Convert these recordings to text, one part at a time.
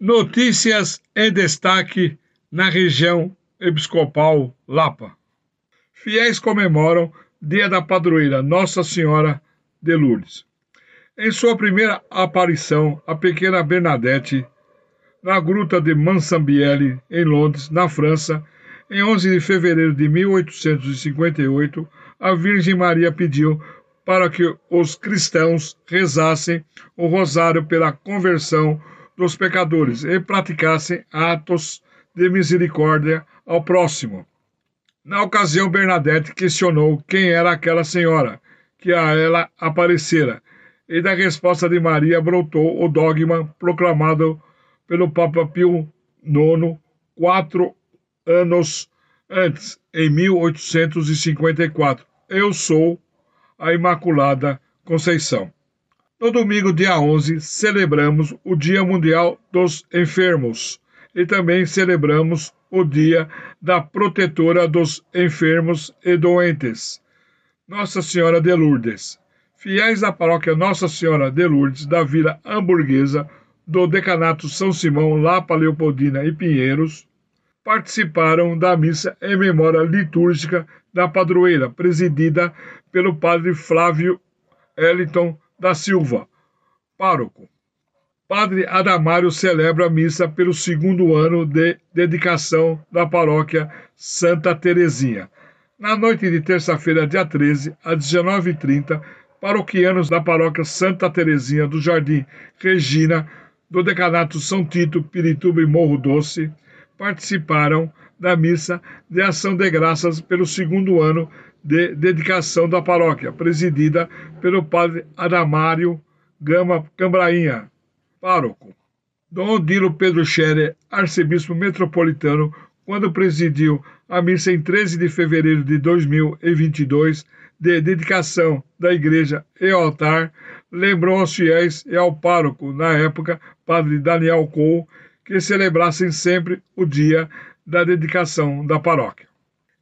Notícias em destaque na região episcopal Lapa. Fiéis comemoram Dia da Padroeira Nossa Senhora de Lourdes. Em sua primeira aparição, a pequena Bernadette, na gruta de Mansambielle, em Londres, na França, em 11 de fevereiro de 1858, a Virgem Maria pediu para que os cristãos rezassem o rosário pela conversão dos pecadores e praticassem atos de misericórdia ao próximo. Na ocasião, Bernadette questionou quem era aquela senhora que a ela aparecera, e da resposta de Maria brotou o dogma proclamado pelo Papa Pio IX quatro anos antes, em 1854. Eu sou a Imaculada Conceição. No domingo, dia 11, celebramos o Dia Mundial dos Enfermos e também celebramos o Dia da Protetora dos Enfermos e Doentes, Nossa Senhora de Lourdes. Fiéis da paróquia Nossa Senhora de Lourdes da Vila Hamburguesa do Decanato São Simão, Lapa Leopoldina e Pinheiros participaram da missa em memória litúrgica da padroeira, presidida pelo padre Flávio Eliton da Silva, pároco. Padre Adamário celebra a missa pelo segundo ano de dedicação da paróquia Santa Terezinha. Na noite de terça-feira, dia 13, às 19h30, paroquianos da paróquia Santa Terezinha do Jardim Regina, do decanato São Tito, Pirituba e Morro Doce, participaram da missa de ação de graças pelo segundo ano de dedicação da paróquia, presidida pelo padre Adamário Gama Cambrainha, pároco. Dom Odilo Pedro Scherer, arcebispo metropolitano, quando presidiu a missa em 13 de fevereiro de 2022 de dedicação da igreja e altar, lembrou aos fiéis e ao pároco, na época, padre Daniel Cole, que celebrassem sempre o dia da dedicação da paróquia.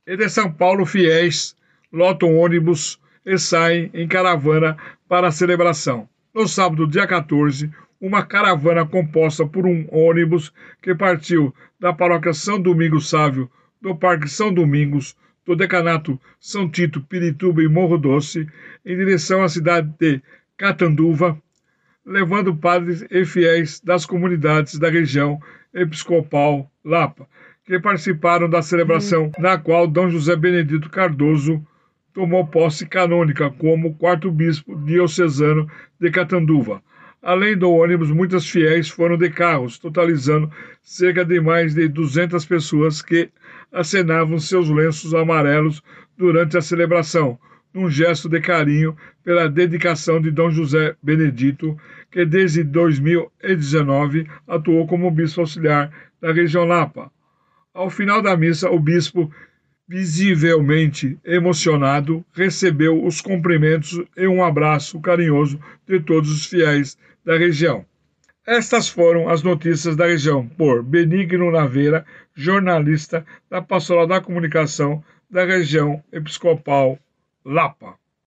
E de São Paulo, fiéis lotam ônibus e saem em caravana para a celebração. No sábado, dia 14, uma caravana composta por um ônibus que partiu da paróquia São Domingos Sávio, do Parque São Domingos, do decanato São Tito, Pirituba e Morro Doce, em direção à cidade de Catanduva, levando padres e fiéis das comunidades da região episcopal Lapa, que participaram da celebração na qual Dom José Benedito Cardoso tomou posse canônica como quarto bispo diocesano de Catanduva. Além do ônibus, muitas fiéis foram de carros, totalizando cerca de mais de 200 pessoas que acenavam seus lenços amarelos durante a celebração, num gesto de carinho pela dedicação de Dom José Benedito, que desde 2019 atuou como bispo auxiliar da região Lapa. Ao final da missa, o bispo visivelmente emocionado, recebeu os cumprimentos e um abraço carinhoso de todos os fiéis da região. Estas foram as notícias da região por Benigno Naveira, jornalista da Pastoral da Comunicação da região episcopal Lapa.